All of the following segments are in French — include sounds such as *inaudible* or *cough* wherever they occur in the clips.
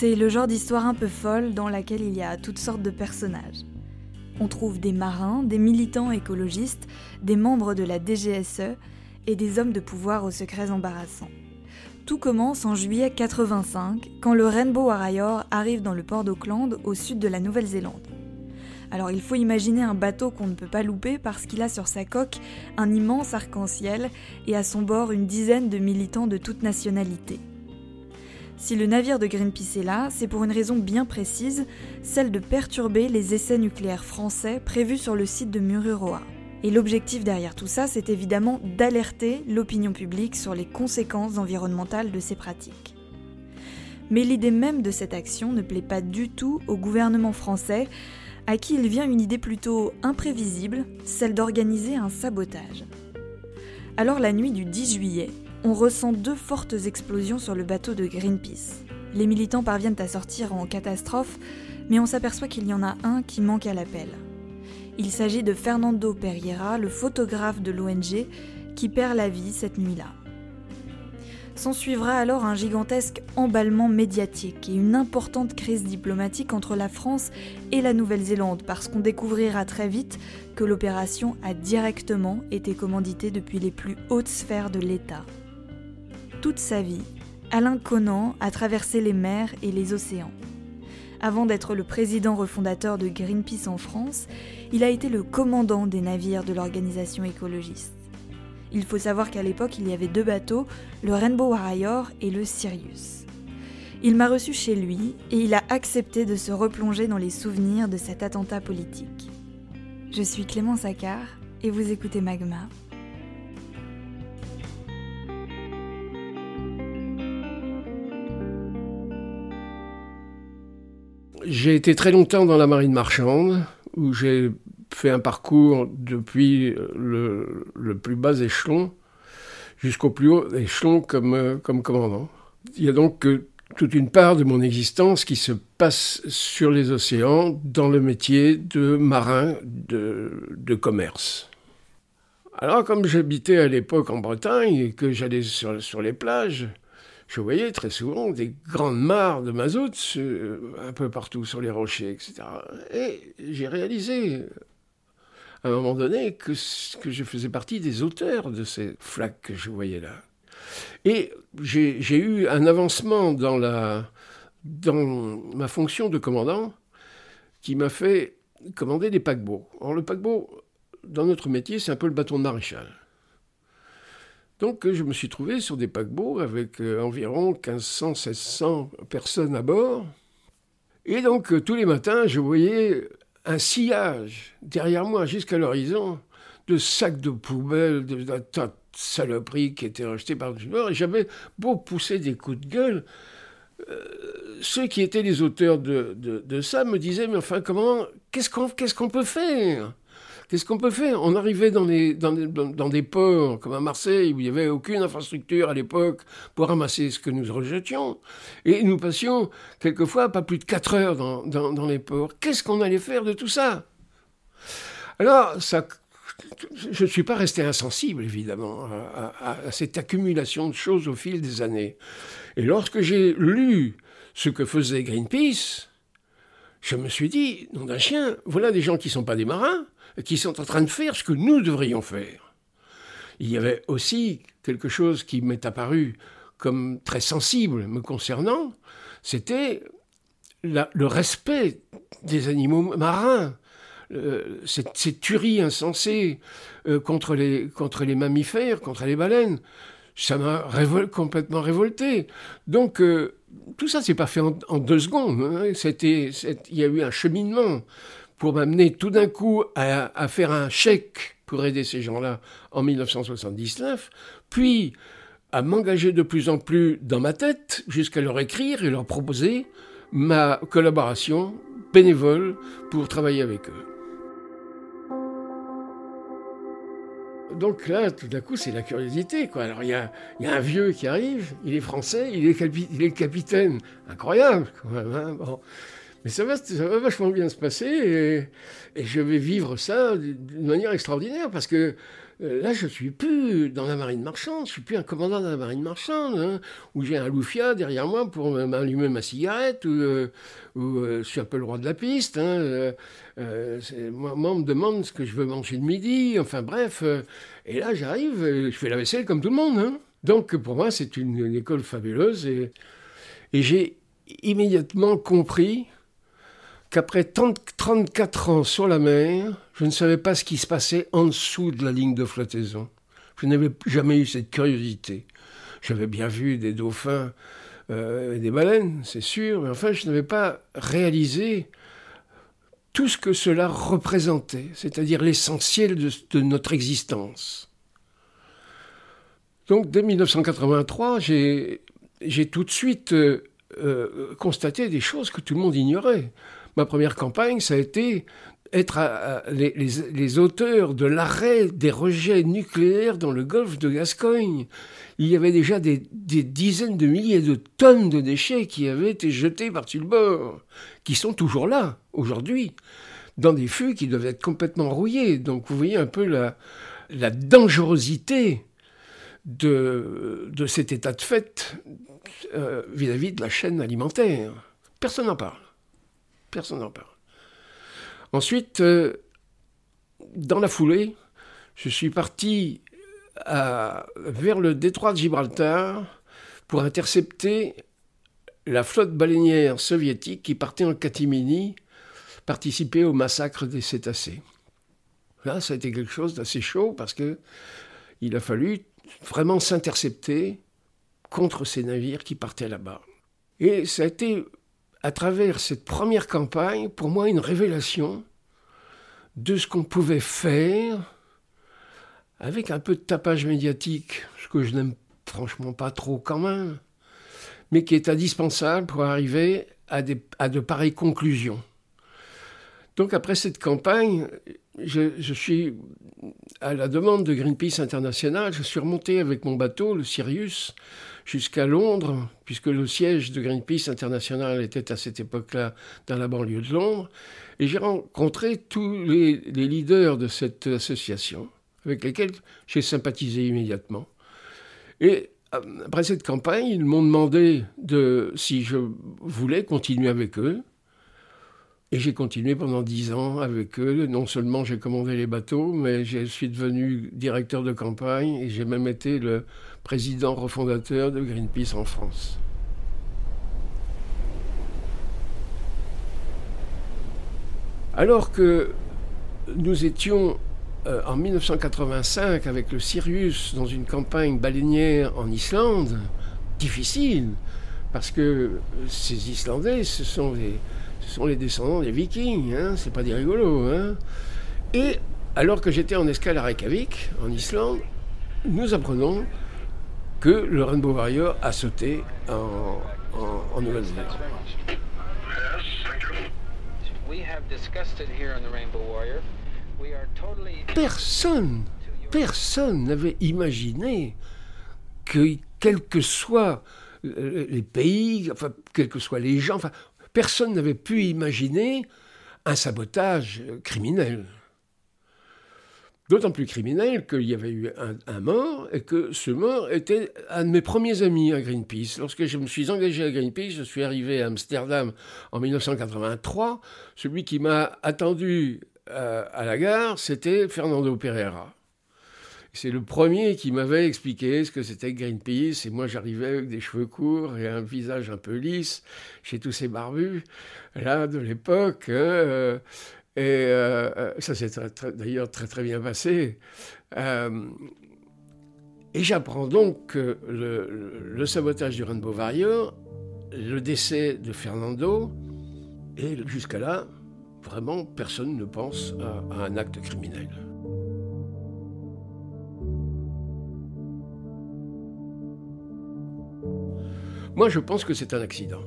C'est le genre d'histoire un peu folle dans laquelle il y a toutes sortes de personnages. On trouve des marins, des militants écologistes, des membres de la DGSE et des hommes de pouvoir aux secrets embarrassants. Tout commence en juillet 85, quand le Rainbow Warrior arrive dans le port d'Auckland, au sud de la Nouvelle-Zélande. Alors il faut imaginer un bateau qu'on ne peut pas louper parce qu'il a sur sa coque un immense arc-en-ciel et à son bord une dizaine de militants de toute nationalité. Si le navire de Greenpeace est là, c'est pour une raison bien précise, celle de perturber les essais nucléaires français prévus sur le site de Mururoa. Et l'objectif derrière tout ça, c'est évidemment d'alerter l'opinion publique sur les conséquences environnementales de ces pratiques. Mais l'idée même de cette action ne plaît pas du tout au gouvernement français, à qui il vient une idée plutôt imprévisible, celle d'organiser un sabotage. Alors la nuit du 10 juillet, on ressent deux fortes explosions sur le bateau de Greenpeace. Les militants parviennent à sortir en catastrophe, mais on s'aperçoit qu'il y en a un qui manque à l'appel. Il s'agit de Fernando Pereira, le photographe de l'ONG, qui perd la vie cette nuit-là. S'en suivra alors un gigantesque emballement médiatique et une importante crise diplomatique entre la France et la Nouvelle-Zélande parce qu'on découvrira très vite que l'opération a directement été commanditée depuis les plus hautes sphères de l'État. Toute sa vie, Alain Conan a traversé les mers et les océans. Avant d'être le président refondateur de Greenpeace en France, il a été le commandant des navires de l'organisation écologiste. Il faut savoir qu'à l'époque, il y avait deux bateaux, le Rainbow Warrior et le Sirius. Il m'a reçu chez lui et il a accepté de se replonger dans les souvenirs de cet attentat politique. Je suis Clément Saccard et vous écoutez Magma. J'ai été très longtemps dans la marine marchande, où j'ai fait un parcours depuis le, plus bas échelon jusqu'au plus haut échelon comme, euh, commandant. Il y a donc toute une part de mon existence qui se passe sur les océans dans le métier de marin de, commerce. Alors comme j'habitais à l'époque en Bretagne et que j'allais sur les plages, je voyais très souvent des grandes mares de mazout un peu partout sur les rochers, etc. Et j'ai réalisé à un moment donné que, je faisais partie des auteurs de ces flaques que je voyais là. Et j'ai eu un avancement dans, dans ma fonction de commandant qui m'a fait commander des paquebots. Or, le paquebot, dans notre métier, c'est un peu le bâton de maréchal. Donc je me suis trouvé sur des paquebots avec euh, environ 1500, 1600 personnes à bord. Et donc euh, tous les matins, je voyais un sillage derrière moi jusqu'à l'horizon de sacs de poubelle, de, tas de saloperies qui étaient rejetées par-dessus bord. Et j'avais beau pousser des coups de gueule. Euh, ceux qui étaient les auteurs de, ça me disaient, mais enfin, comment, qu'est-ce qu'on peut faire? Qu'est-ce qu'on peut faire? On arrivait dans, dans, des ports comme à Marseille où il n'y avait aucune infrastructure à l'époque pour ramasser ce que nous rejetions. Et nous passions quelquefois pas plus de 4 heures dans, les ports. Qu'est-ce qu'on allait faire de tout ça? Alors, ça, je ne suis pas resté insensible, évidemment, à, à, cette accumulation de choses au fil des années. Et lorsque j'ai lu ce que faisait Greenpeace, je me suis dit, nom d'un chien, voilà des gens qui ne sont pas des marins, qui sont en train de faire ce que nous devrions faire. Il y avait aussi quelque chose qui m'est apparu comme très sensible me concernant, c'était le respect des animaux marins, euh, cette, tuerie insensée euh, contre, les, contre les mammifères, contre les baleines. Ça m'a complètement révolté. Donc, euh, tout ça, c'est pas fait en, deux secondes. Hein. Il y a eu un cheminement pour m'amener tout d'un coup à, faire un chèque pour aider ces gens-là en 1979, puis à m'engager de plus en plus dans ma tête jusqu'à leur écrire et leur proposer ma collaboration bénévole pour travailler avec eux. Donc là, tout d'un coup, c'est la curiosité. Alors, il y a, un vieux qui arrive, il est français, il est, capitaine. Incroyable, quand même. Hein. Mais ça va, vachement bien se passer et, je vais vivre ça d'une manière extraordinaire parce que Euh, là, je suis plus dans la marine marchande, je suis plus un commandant de la marine marchande, hein, où j'ai un loufia derrière moi pour m'allumer ma cigarette, ou, euh, je suis un peu le roi de la piste. Hein, moi, moi, on me demande ce que je veux manger le midi, enfin bref. et là, j'arrive, je fais la vaisselle comme tout le monde. Hein. Donc, pour moi, c'est une, école fabuleuse. Et j'ai immédiatement compris qu'après 34 ans sur la mer, je ne savais pas ce qui se passait en dessous de la ligne de flottaison. Je n'avais jamais eu cette curiosité. J'avais bien vu des dauphins euh, et des baleines, c'est sûr, mais enfin, je n'avais pas réalisé tout ce que cela représentait, c'est-à-dire l'essentiel de, notre existence. Donc, dès 1983, j'ai tout de suite euh, euh, constaté des choses que tout le monde ignorait ma première campagne, ça a été être les, auteurs de l'arrêt des rejets nucléaires dans le golfe de Gascogne. Il y avait déjà des, dizaines de milliers de tonnes de déchets qui avaient été jetés par-dessus le bord, qui sont toujours là, aujourd'hui, dans des fûts qui doivent être complètement rouillés. Donc vous voyez un peu la, dangerosité de, cet état de fait euh, vis-à-vis de la chaîne alimentaire. Personne n'en parle. Personne n'en parle. Ensuite, euh, dans la foulée, je suis parti vers le détroit de Gibraltar pour intercepter la flotte baleinière soviétique qui partait en catimini participer au massacre des cétacés. Là, ça a été quelque chose d'assez chaud parce que il a fallu vraiment s'intercepter contre ces navires qui partaient là-bas. Et ça a été à travers cette première campagne, pour moi, une révélation de ce qu'on pouvait faire avec un peu de tapage médiatique, ce que je n'aime franchement pas trop quand même, mais qui est indispensable pour arriver à, de pareilles conclusions. Donc après cette campagne, je, suis, à la demande de Greenpeace International, je suis remonté avec mon bateau, le Sirius, jusqu'à Londres, puisque le siège de Greenpeace International était à cette époque-là dans la banlieue de Londres, et j'ai rencontré tous les, leaders de cette association, avec lesquels j'ai sympathisé immédiatement. Et euh, après cette campagne, ils m'ont demandé de, si je voulais continuer avec eux. Et j'ai continué pendant dix ans avec eux. Non seulement j'ai commandé les bateaux, mais je suis devenu directeur de campagne et j'ai même été le président refondateur de Greenpeace en France. Alors que nous étions euh, en 1985 avec le Sirius dans une campagne baleinière en Islande, difficile, parce que ces Islandais, ce sont les descendants des Vikings, hein, c'est pas des rigolos. Hein. Et alors que j'étais en escale à Reykjavik, en Islande, nous apprenons que le Rainbow Warrior a sauté en, en Nouvelle-Zélande. Personne, personne n'avait imaginé que, quels que soient euh, les pays, enfin, quels que soient les gens, enfin, personne n'avait pu imaginer un sabotage criminel. D'autant plus criminel qu'il y avait eu un, mort et que ce mort était un de mes premiers amis à Greenpeace. Lorsque je me suis engagé à Greenpeace, je suis arrivé à Amsterdam en 1983. Celui qui m'a attendu euh, à la gare, c'était Fernando Pereira. C'est le premier qui m'avait expliqué ce que c'était Greenpeace. Et moi, j'arrivais avec des cheveux courts et un visage un peu lisse, chez tous ces barbus, là, de l'époque. Hein, euh, et euh, euh, ça s'est d'ailleurs très, très bien passé. et j'apprends donc que le, sabotage du Rainbow Warrior, le décès de Fernando, et jusqu'à là, vraiment, personne ne pense à un acte criminel. Moi, je pense que c'est un accident.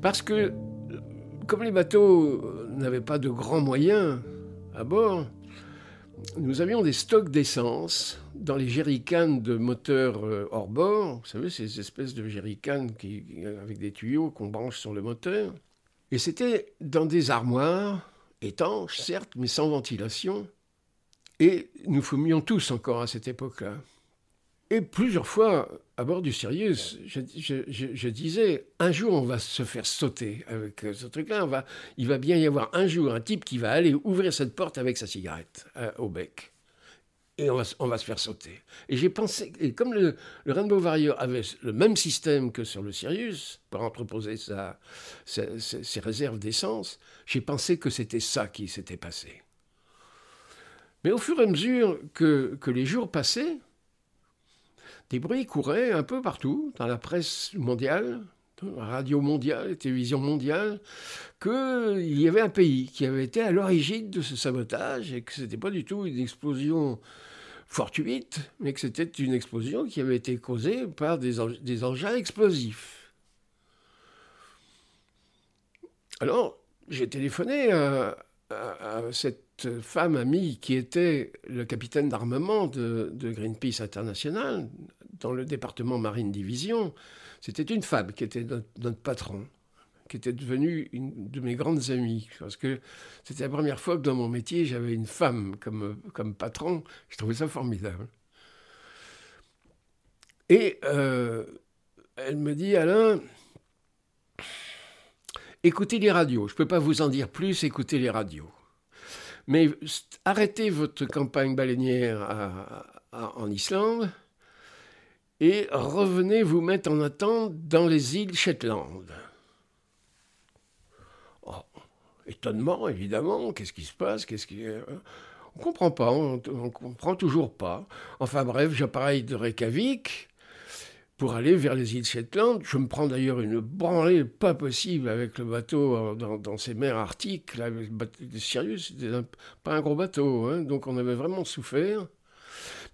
Parce que, comme les bateaux n'avaient pas de grands moyens à bord, nous avions des stocks d'essence dans les jerrycans de moteurs euh, hors bord. Vous savez, ces espèces de jerrycans qui, avec des tuyaux qu'on branche sur le moteur. Et c'était dans des armoires étanches, certes, mais sans ventilation. Et nous fumions tous encore à cette époque-là. Et plusieurs fois, à bord du Sirius, je, disais, un jour on va se faire sauter avec euh, ce truc-là. Va, il va bien y avoir un jour un type qui va aller ouvrir cette porte avec sa cigarette euh, au bec. Et on va, se faire sauter. Et j'ai pensé, et comme le, Rainbow Warrior avait le même système que sur le Sirius, pour entreposer ses réserves d'essence, j'ai pensé que c'était ça qui s'était passé. Mais au fur et à mesure que les jours passaient, des bruits couraient un peu partout, dans la presse mondiale, la radio mondiale, la télévision mondiale, qu'il y avait un pays qui avait été à l'origine de ce sabotage et que ce n'était pas du tout une explosion fortuite, mais que c'était une explosion qui avait été causée par des, des engins explosifs. Alors, j'ai téléphoné à, cette femme amie qui était le capitaine d'armement de, Greenpeace International dans le département Marine Division. C'était une femme qui était notre, patron, qui était devenue une de mes grandes amies, parce que c'était la première fois que dans mon métier j'avais une femme comme, comme patron. Je trouvais ça formidable. Et euh, elle me dit, Alain, écoutez les radios. Je ne peux pas vous en dire plus, écoutez les radios. Mais arrêtez votre campagne baleinière en Islande et revenez vous mettre en attente dans les îles Shetland. Oh, étonnement, évidemment. Qu'est-ce qui se passe? Qu'est-ce qui... On comprend pas, on, ne comprend toujours pas. Enfin bref, j'appareille de Reykjavik pour aller vers les îles Shetland. Je me prends d'ailleurs une branlée pas possible avec le bateau euh, dans, ces mers arctiques. Le bateau de Sirius, c'était pas un gros bateau, hein, donc on avait vraiment souffert.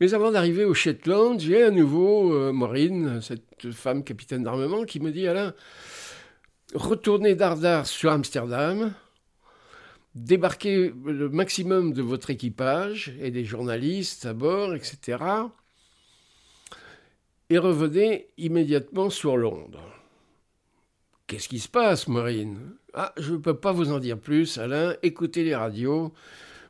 Mais avant d'arriver au Shetland, j'ai à nouveau euh, Maureen, cette femme capitaine d'armement, qui me dit Alain, retournez d'Ardar sur Amsterdam, débarquez le maximum de votre équipage et des journalistes à bord, etc et revenez immédiatement sur Londres. Qu'est-ce qui se passe, Maureen? Ah, je ne peux pas vous en dire plus, Alain. Écoutez les radios.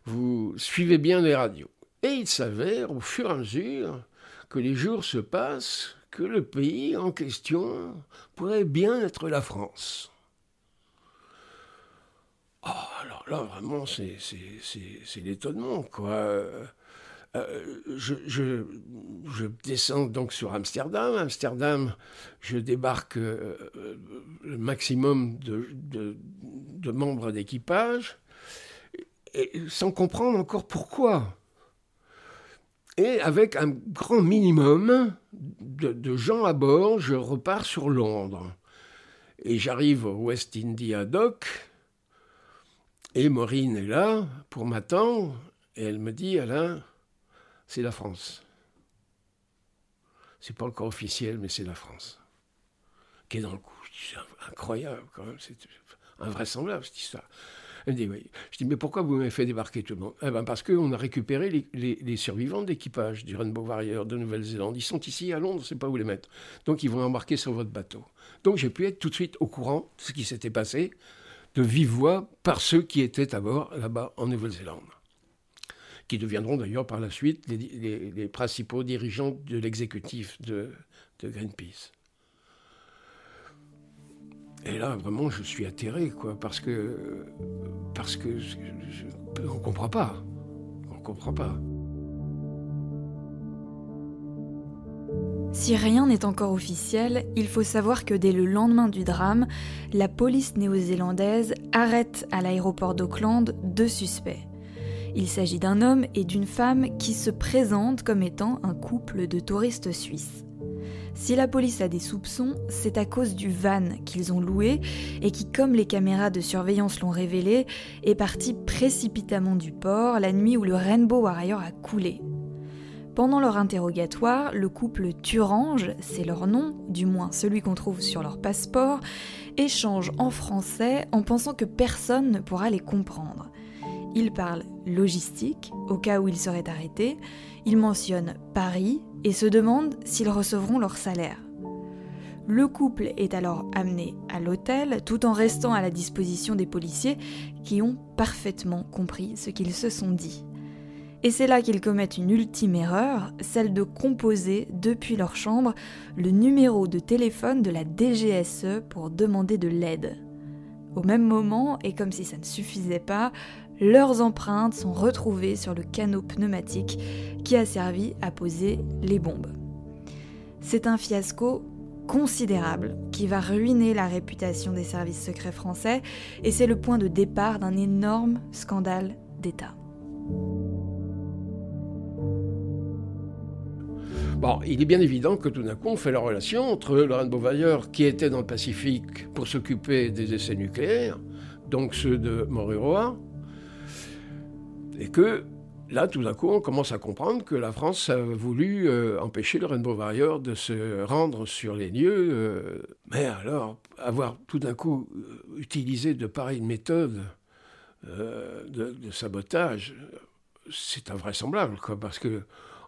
Vous suivez bien les radios. Et il s'avère, au fur et à mesure que les jours se passent, que le pays en question pourrait bien être la France. Oh, alors là, vraiment, c'est l'étonnement, quoi. Euh, je, descends donc sur Amsterdam. Amsterdam, je débarque euh, le maximum de, membres d'équipage, sans comprendre encore pourquoi. Et avec un grand minimum de, de gens à bord, je repars sur Londres. Et j'arrive au West India Dock, et Maureen est là pour m'attendre, et elle me dit, Alain, c'est la France. C'est pas encore officiel, mais c'est la France. Qui est dans le coup. C'est incroyable quand même, c'est invraisemblable cette histoire. Elle me dit. Je dis mais pourquoi vous m'avez fait débarquer tout le monde? Eh ben Parce qu'on a récupéré les, survivants d'équipage du Rainbow Warrior de Nouvelle-Zélande. Ils sont ici à Londres, sait pas où les mettre. Donc ils vont embarquer sur votre bateau. Donc j'ai pu être tout de suite au courant de ce qui s'était passé de vive voix par ceux qui étaient à bord là-bas en Nouvelle-Zélande qui deviendront d'ailleurs par la suite les, principaux dirigeants de l'exécutif de, Greenpeace. Et là, vraiment, je suis atterré, quoi, parce que, parce que on comprend pas, on comprend pas. Si rien n'est encore officiel, il faut savoir que dès le lendemain du drame, la police néo-zélandaise arrête à l'aéroport d'Auckland deux suspects. Il s'agit d'un homme et d'une femme qui se présentent comme étant un couple de touristes suisses. Si la police a des soupçons, c'est à cause du van qu'ils ont loué et qui, comme les caméras de surveillance l'ont révélé, est parti précipitamment du port la nuit où le Rainbow Warrior a coulé. Pendant leur interrogatoire, le couple Turange, c'est leur nom, du moins celui qu'on trouve sur leur passeport, échange en français en pensant que personne ne pourra les comprendre. Il parle logistique, au cas où ils seraient arrêtés, il mentionne Paris et se demande s'ils recevront leur salaire. Le couple est alors amené à l'hôtel tout en restant à la disposition des policiers qui ont parfaitement compris ce qu'ils se sont dit. Et c'est là qu'ils commettent une ultime erreur, celle de composer depuis leur chambre le numéro de téléphone de la DGSE pour demander de l'aide. Au même moment, et comme si ça ne suffisait pas, leurs empreintes sont retrouvées sur le canot pneumatique qui a servi à poser les bombes. C'est un fiasco considérable qui va ruiner la réputation des services secrets français et c'est le point de départ d'un énorme scandale d'État. Bon, il est bien évident que tout d'un coup, on fait la relation entre le Rainbow qui était dans le Pacifique pour s'occuper des essais nucléaires, donc ceux de Moruroa, et que là, tout d'un coup, on commence à comprendre que la France a voulu euh, empêcher le Rainbow Warrior de se rendre sur les lieux. Euh, mais alors, avoir tout d'un coup euh, utilisé de pareilles méthodes de, sabotage, c'est invraisemblable, quoi, parce que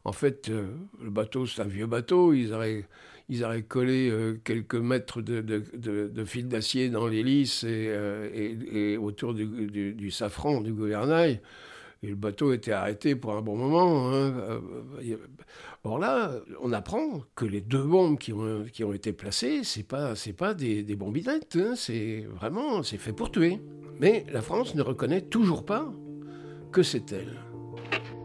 en fait, le bateau, c'est un vieux bateau. Ils auraient, ils auraient collé quelques mètres de, fil d'acier dans l'hélice et, autour du, safran, du gouvernail. Et le bateau était arrêté pour un bon moment. Hein. Or là, on apprend que les deux bombes qui ont, été placées, c'est pas, pas des, des bombinettes. Hein. C'est vraiment, c'est fait pour tuer. Mais la France ne reconnaît toujours pas que c'est elle.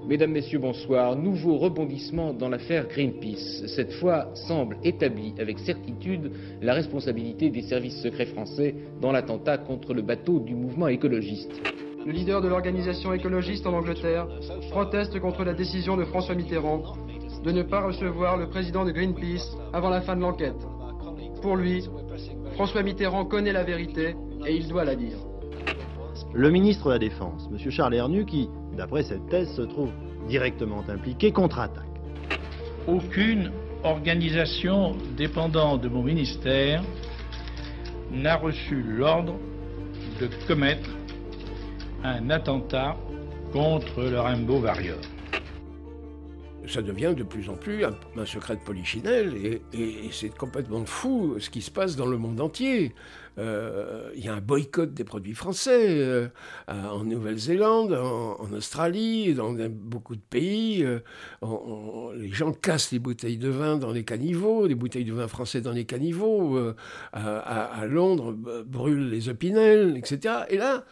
Mesdames, Messieurs, bonsoir. Nouveau rebondissement dans l'affaire Greenpeace. Cette fois semble établie avec certitude la responsabilité des services secrets français dans l'attentat contre le bateau du mouvement écologiste. Le leader de l'organisation écologiste en Angleterre proteste contre la décision de François Mitterrand de ne pas recevoir le président de Greenpeace avant la fin de l'enquête. Pour lui, François Mitterrand connaît la vérité et il doit la dire. Le ministre de la Défense, M. Charles Hernu, qui d'après cette thèse, se trouve directement impliqué contre-attaque. Aucune organisation dépendant de mon ministère n'a reçu l'ordre de commettre un attentat contre le Rainbow Warrior ça devient de plus en plus un, secret de polichinelle et, c'est complètement fou ce qui se passe dans le monde entier. Euh, il y a un boycott des produits français euh, en Nouvelle-Zélande, en, Australie, dans beaucoup de pays. Euh, les gens cassent les bouteilles de vin dans les caniveaux, les bouteilles de vin français dans les caniveaux. À, à, Londres, brûlent les opinels, etc. Et là,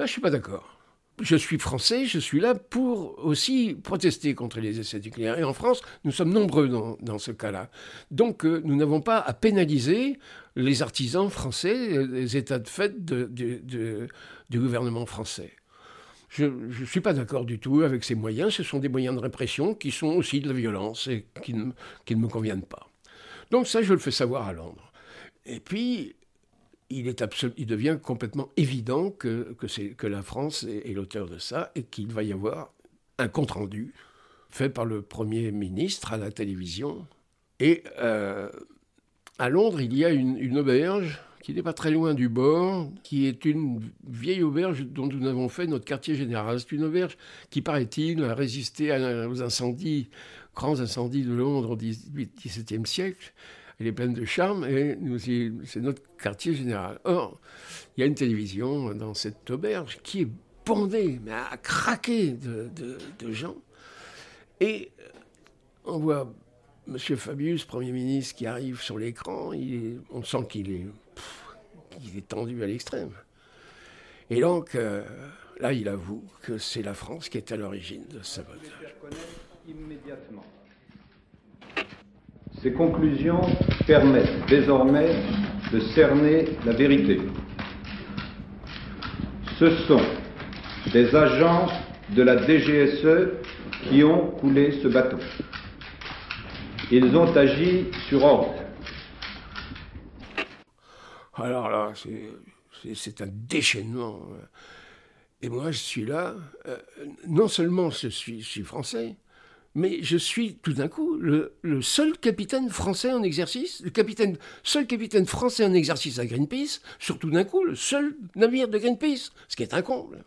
là, je suis pas d'accord je suis français, je suis là pour aussi protester contre les essais nucléaires. Et en France, nous sommes nombreux dans, ce cas-là. Donc, euh, nous n'avons pas à pénaliser les artisans français, les états de fait du gouvernement français. Je ne suis pas d'accord du tout avec ces moyens. Ce sont des moyens de répression qui sont aussi de la violence et qui ne, qui ne me conviennent pas. Donc ça, je le fais savoir à Londres. Et puis, il, est il devient complètement évident que, que, la France est, l'auteur de ça et qu'il va y avoir un compte-rendu fait par le Premier ministre à la télévision. Et euh, à Londres, il y a une, auberge qui n'est pas très loin du bord, qui est une vieille auberge dont nous avons fait notre quartier général. C'est une auberge qui, paraît-il, a résisté aux incendies, grands incendies de Londres au XVIIe siècle elle est pleine de charme et c'est notre quartier général. Or, il y a une télévision dans cette auberge qui est bondée, mais à craquer de, gens. Et on voit M. Fabius, Premier ministre, qui arrive sur l'écran. On sent qu'il est, est tendu à l'extrême. Et donc, euh, là, il avoue que c'est la France qui est à l'origine de ce sabotage. immédiatement. Ces conclusions permettent désormais de cerner la vérité. Ce sont des agents de la DGSE qui ont coulé ce bateau. Ils ont agi sur ordre. Alors là, c'est un déchaînement. Et moi, je suis là. Euh, non seulement je suis, je suis français, mais je suis tout d'un coup le, seul capitaine français en exercice, le capitaine, seul capitaine français en exercice à Greenpeace, sur tout d'un coup le seul navire de Greenpeace, ce qui est un comble.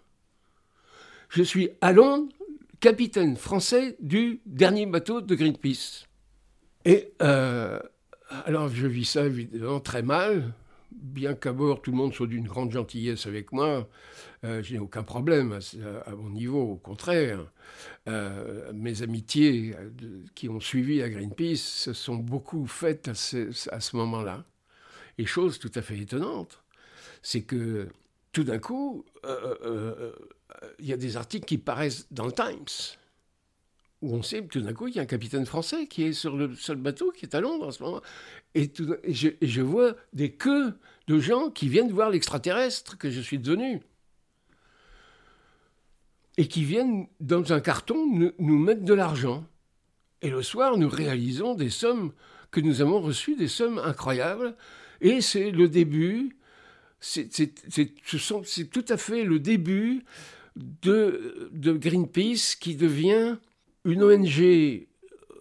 Je suis à Londres, capitaine français du dernier bateau de Greenpeace. Et euh, alors je vis ça évidemment très mal, bien qu'à bord tout le monde soit d'une grande gentillesse avec moi, euh, je n'ai aucun problème à, mon niveau, au contraire. Euh, mes amitiés qui ont suivi à Greenpeace se sont beaucoup faites à ce, moment-là. Et chose tout à fait étonnante, c'est que tout d'un coup, il y a des articles qui paraissent dans le Times où on sait tout d'un coup qu'il y a un capitaine français qui est sur le seul bateau qui est à Londres en ce moment. Et, je, vois des queues de gens qui viennent voir l'extraterrestre que je suis devenu. Et qui viennent dans un carton nous, mettre de l'argent. Et le soir, nous réalisons des sommes que nous avons reçues, des sommes incroyables. Et c'est le début, c'est tout à fait le début de, Greenpeace qui devient une ONG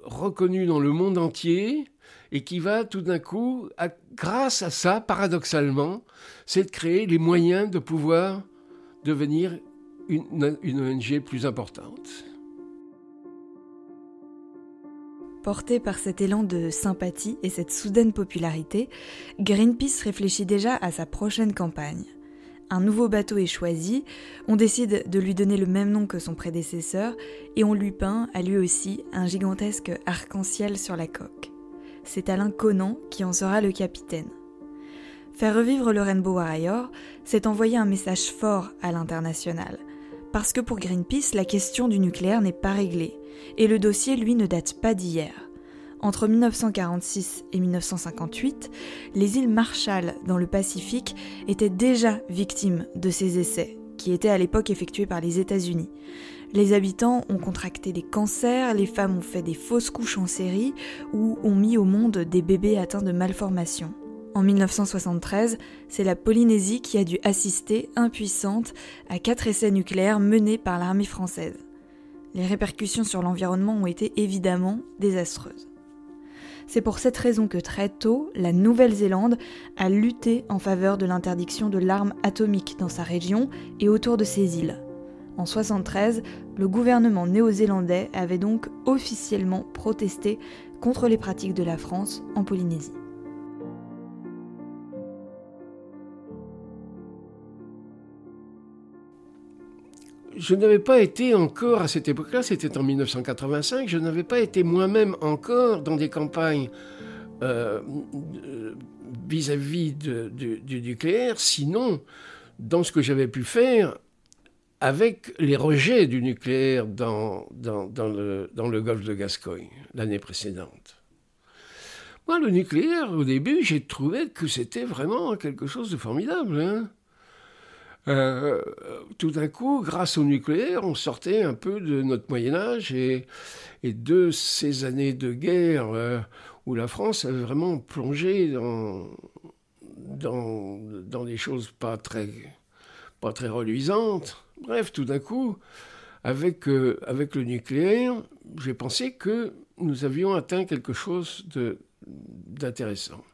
reconnue dans le monde entier et qui va tout d'un coup, grâce à ça, paradoxalement, c'est de créer les moyens de pouvoir devenir une, ONG plus importante. Porté par cet élan de sympathie et cette soudaine popularité, Greenpeace réfléchit déjà à sa prochaine campagne un nouveau bateau est choisi, on décide de lui donner le même nom que son prédécesseur et on lui peint à lui aussi un gigantesque arc-en-ciel sur la coque. C'est Alain Conan qui en sera le capitaine. Faire revivre le Rainbow Warrior, c'est envoyer un message fort à l'international. Parce que pour Greenpeace, la question du nucléaire n'est pas réglée, et le dossier, lui, ne date pas d'hier. Entre 1946 et 1958, les îles Marshall dans le Pacifique étaient déjà victimes de ces essais, qui étaient à l'époque effectués par les États-Unis. Les habitants ont contracté des cancers, les femmes ont fait des fausses couches en série ou ont mis au monde des bébés atteints de malformations. En 1973, c'est la Polynésie qui a dû assister, impuissante, à quatre essais nucléaires menés par l'armée française. Les répercussions sur l'environnement ont été évidemment désastreuses. C'est pour cette raison que très tôt, la Nouvelle-Zélande a lutté en faveur de l'interdiction de l'arme atomique dans sa région et autour de ses îles. En 1973, le gouvernement néo-zélandais avait donc officiellement protesté contre les pratiques de la France en Polynésie. je n'avais pas été encore à cette époque-là, c'était en 1985, je n'avais pas été moi-même encore dans des campagnes euh, vis-à-vis du nucléaire, sinon dans ce que j'avais pu faire avec les rejets du nucléaire dans, dans, le, dans golfe de Gascogne l'année précédente. Moi, le nucléaire, au début, j'ai trouvé que c'était vraiment quelque chose de formidable. Hein euh, tout d'un coup, grâce au nucléaire, on sortait un peu de notre Moyen Âge et, de ces années de guerre euh, où la France avait vraiment plongé dans, dans, des choses pas très, pas très reluisantes. Bref, tout d'un coup, avec, euh, avec le nucléaire, j'ai pensé que nous avions atteint quelque chose d'intéressant.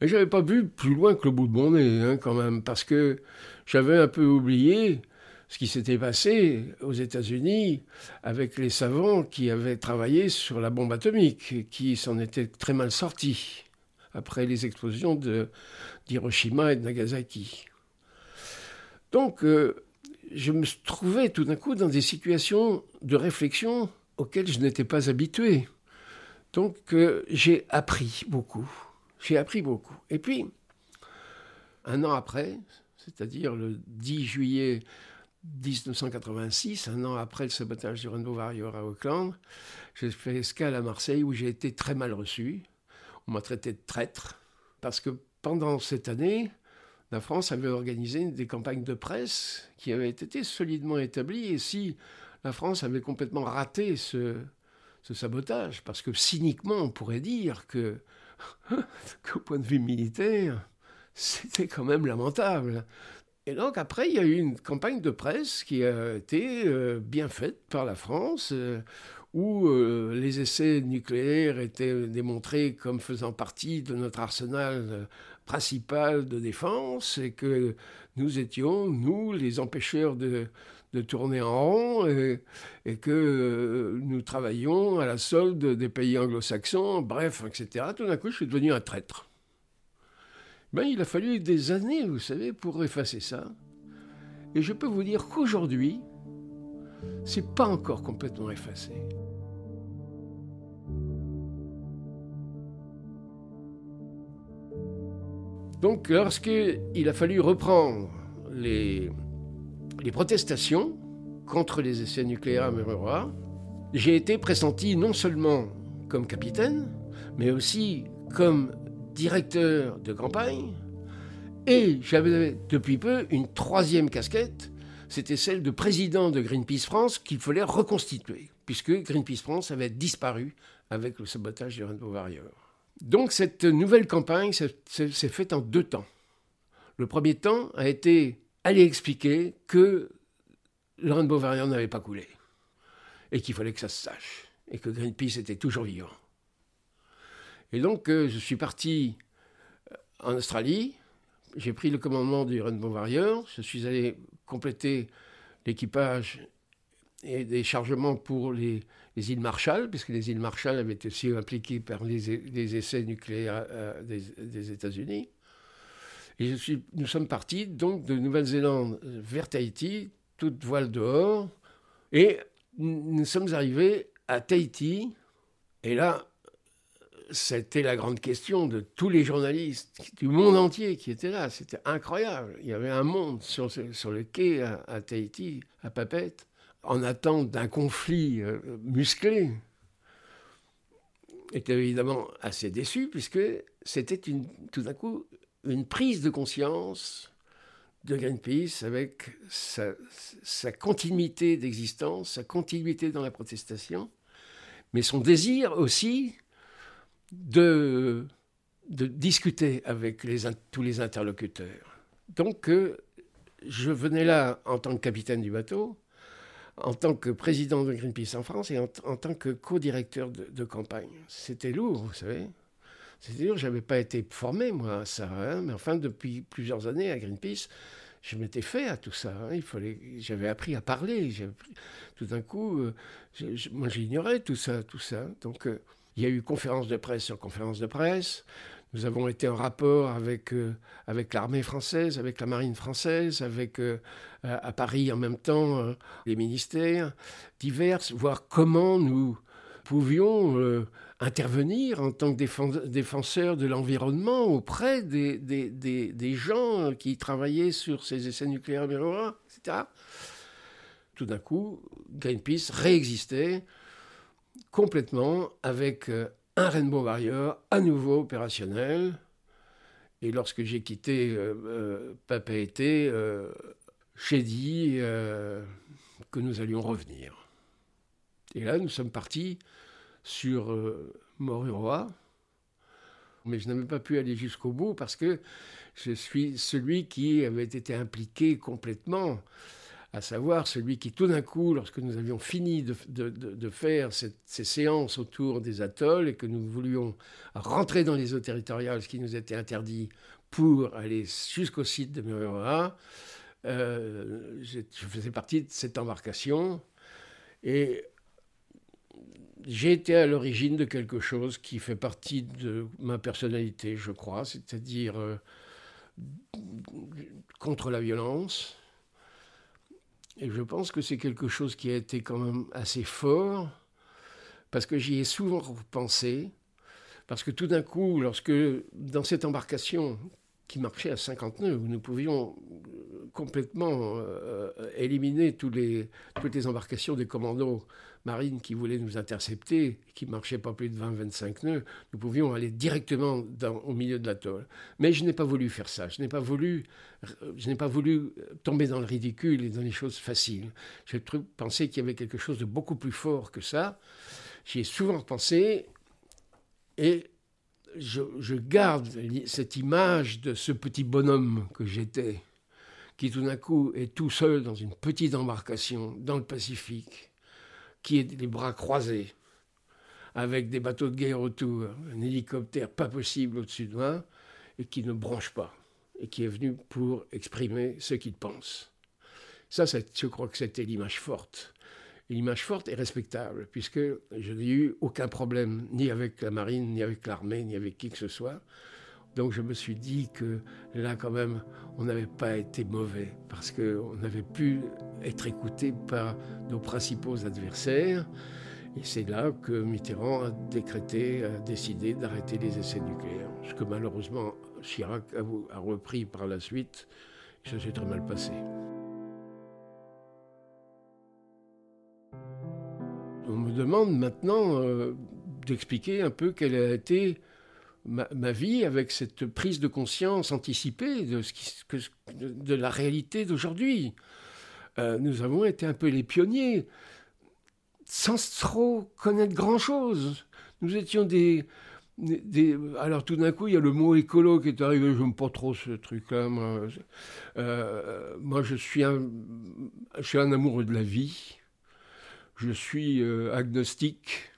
Mais j'avais pas vu plus loin que le bout de mon nez, hein, quand même, parce que j'avais un peu oublié ce qui s'était passé aux États-Unis avec les savants qui avaient travaillé sur la bombe atomique qui s'en étaient très mal sortis après les explosions d'Hiroshima et de Nagasaki. Donc, euh, je me trouvais tout d'un coup dans des situations de réflexion auxquelles je n'étais pas habitué. Donc, euh, j'ai appris beaucoup. J'ai appris beaucoup. Et puis, un an après, c'est-à-dire le 10 juillet 1986, un an après le sabotage du Rainbow Warrior à Auckland, j'ai fait escale à Marseille où j'ai été très mal reçu. On m'a traité de traître parce que pendant cette année, la France avait organisé des campagnes de presse qui avaient été solidement établies et si la France avait complètement raté ce, sabotage, parce que cyniquement on pourrait dire que *laughs* qu'au point de vue militaire, c'était quand même lamentable. Et donc après, il y a eu une campagne de presse qui a été euh, bien faite par la France, euh, où euh, les essais nucléaires étaient démontrés comme faisant partie de notre arsenal principal de défense, et que nous étions, nous, les empêcheurs de, de tourner en rond et, que euh, nous travaillions à la solde des pays anglo-saxons, bref, etc. Tout d'un coup, je suis devenu un traître. Ben, il a fallu des années, vous savez, pour effacer ça. Et je peux vous dire qu'aujourd'hui, c'est pas encore complètement effacé. Donc, lorsqu'il a fallu reprendre les, protestations contre les essais nucléaires à Mururoa, j'ai été pressenti non seulement comme capitaine, mais aussi comme directeur de campagne. Et j'avais depuis peu une troisième casquette, c'était celle de président de Greenpeace France qu'il fallait reconstituer, puisque Greenpeace France avait disparu avec le sabotage du Rainbow Warrior. Donc cette nouvelle campagne s'est faite en deux temps. Le premier temps a été aller expliquer que le Rainbow Warrior n'avait pas coulé et qu'il fallait que ça se sache et que Greenpeace était toujours vivant. Et donc euh, je suis parti euh, en Australie, j'ai pris le commandement du Rainbow Warrior, je suis allé compléter l'équipage et des chargements pour les, îles Marshall, puisque les îles Marshall avaient été aussi impliquées par les, essais nucléaires euh, des, États-Unis. Et nous sommes partis donc de Nouvelle-Zélande vers Tahiti, toute voile dehors, et nous sommes arrivés à Tahiti, et là, c'était la grande question de tous les journalistes du monde entier qui étaient là. C'était incroyable. Il y avait un monde sur, sur le quai à, Tahiti, à Papette, en attente d'un conflit euh, musclé. Était évidemment assez déçu puisque c'était tout d'un coup une prise de conscience de Greenpeace avec sa, continuité d'existence, sa continuité dans la protestation, mais son désir aussi de, discuter avec tous les interlocuteurs. Donc, euh, je venais là en tant que capitaine du bateau, en tant que président de Greenpeace en France et en, tant que co-directeur de, campagne. C'était lourd, vous savez. C'était lourd, je n'avais pas été formé, moi, à ça. Hein, mais enfin, depuis plusieurs années à Greenpeace, je m'étais fait à tout ça. Hein. Il fallait, j'avais appris à parler. tout d'un coup, euh, moi, j'ignorais tout ça, tout ça. Donc, euh, il y a eu conférence de presse sur conférence de presse. Nous avons été en rapport avec, euh, avec l'armée française, avec la marine française, avec euh, à Paris en même temps euh, les ministères divers, voir comment nous pouvions intervenir en tant que défenseurs de l'environnement auprès des, des, des, gens qui travaillaient sur ces essais nucléaires etc. Tout d'un coup, Greenpeace réexistait complètement avec euh, un Rainbow Warrior à nouveau opérationnel. Et lorsque j'ai quitté euh, euh euh, j'ai dit que nous allions revenir. Et là, nous sommes partis sur Moruroa, mais je n'avais pas pu aller jusqu'au bout parce que je suis celui qui avait été impliqué complètement à savoir celui qui tout d'un coup, lorsque nous avions fini de, faire ces séances autour des atolls et que nous voulions rentrer dans les eaux territoriales, ce qui nous était interdit pour aller jusqu'au site de Mururoa, euh, je faisais partie de cette embarcation et j'ai été à l'origine de quelque chose qui fait partie de ma personnalité, je crois, c'est-à-dire euh, contre la violence, et je pense que c'est quelque chose qui a été quand même assez fort, parce que j'y ai souvent pensé, parce que tout d'un coup, lorsque dans cette embarcation qui marchait à 50 nœuds, où nous pouvions euh, complètement euh, éliminer tous les, toutes les embarcations des commandos marines qui voulaient nous intercepter, qui marchaient pas plus de 20-25 nœuds, nous pouvions aller directement au milieu de l'atoll. Mais je n'ai pas voulu faire ça. Je n'ai pas voulu, je n'ai pas voulu tomber dans le ridicule et dans les choses faciles. J'ai pensé qu'il y avait quelque chose de beaucoup plus fort que ça. J'y ai souvent pensé et je, garde cette image de ce petit bonhomme que j'étais, qui tout d'un coup est tout seul dans une petite embarcation dans le Pacifique, qui est les bras croisés, avec des bateaux de guerre autour, un hélicoptère pas possible au-dessus de moi, et qui ne branche pas, et qui est venu pour exprimer ce qu'il pense. Ça, je crois que c'était l'image forte une image forte et respectable, puisque je n'ai eu aucun problème ni avec la marine, ni avec l'armée, ni avec qui que ce soit. Donc je me suis dit que là quand même, on n'avait pas été mauvais parce qu'on avait pu être écouté par nos principaux adversaires. Et c'est là que Mitterrand a décrété, a décidé d'arrêter les essais nucléaires. Ce que malheureusement Chirac a, repris par la suite. ça s'est très mal passé. On me demande maintenant euh, d'expliquer un peu quelle a été ma, vie avec cette prise de conscience anticipée de, ce qui, de, la réalité d'aujourd'hui. Euh, nous avons été un peu les pionniers sans trop connaître grand-chose. Nous étions des, alors tout d'un coup, il y a le mot écolo qui est arrivé. Je n'aime pas trop ce truc-là. Moi, euh, moi, je suis un, je suis un amoureux de la vie. Je suis euh, agnostique,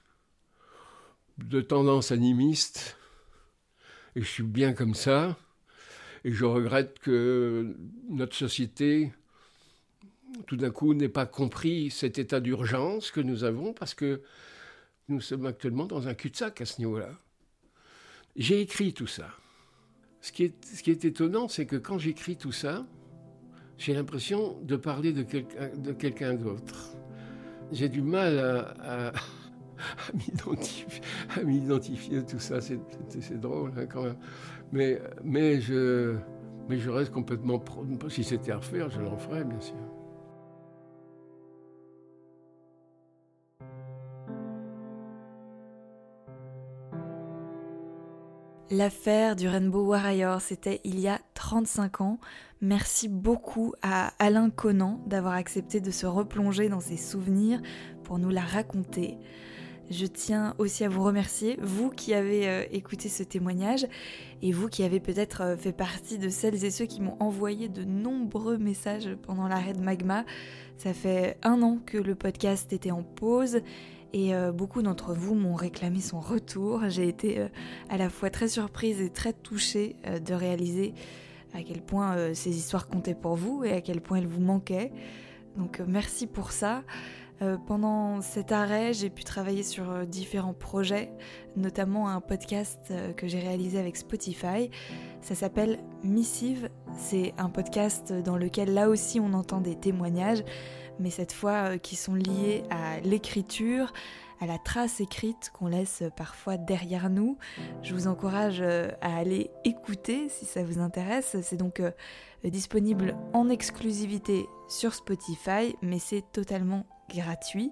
de tendance animiste, et je suis bien comme ça. Et je regrette que notre société tout d'un coup, n'ait pas compris cet état d'urgence que nous avons parce que nous sommes actuellement dans un cul-de-sac à ce niveau-là. J'ai écrit tout ça. Ce qui est, ce qui est étonnant, c'est que quand j'écris tout ça, j'ai l'impression de parler de, quelqu'un d'autre. J'ai du mal à, *laughs* m'identifier tout ça. C'est drôle hein, quand même. Mais, mais, je, mais je reste complètement... Si c'était à refaire, je le referais, bien sûr. L'affaire du Rainbow Warrior, c'était il y a 35 ans. Merci beaucoup à Alain Conan d'avoir accepté de se replonger dans ses souvenirs pour nous la raconter. Je tiens aussi à vous remercier, vous qui avez euh, écouté ce témoignage et vous qui avez peut-être euh, fait partie de celles et ceux qui m'ont envoyé de nombreux messages pendant l'arrêt de Magma. Ça fait un an que le podcast était en pause et euh, beaucoup d'entre vous m'ont réclamé son retour. J'ai été à la fois très surprise et très touchée de réaliser à quel point ces histoires comptaient pour vous et à quel point elles vous manquaient. Donc merci pour ça. Euh, pendant cet arrêt, j'ai pu travailler sur euh, différents projets, notamment un podcast euh, que j'ai réalisé avec Spotify. Ça s'appelle Missive. C'est un podcast dans lequel là aussi on entend des témoignages, mais cette fois qui sont liés à l'écriture, à la trace écrite qu'on laisse parfois derrière nous. Je vous encourage à aller écouter si ça vous intéresse. C'est donc disponible en exclusivité sur Spotify, mais c'est totalement gratuit.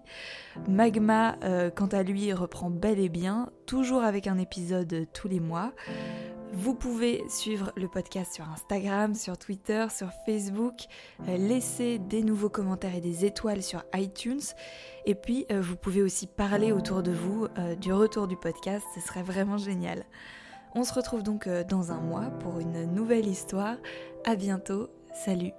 Magma, euh, quant à lui, reprend bel et bien, toujours avec un épisode tous les mois. Vous pouvez suivre le podcast sur Instagram, sur Twitter, sur Facebook, euh, laisser des nouveaux commentaires et des étoiles sur iTunes. Et puis, euh, vous pouvez aussi parler autour de vous du retour du podcast, ce serait vraiment génial. On se retrouve donc dans un mois pour une nouvelle histoire. À bientôt, salut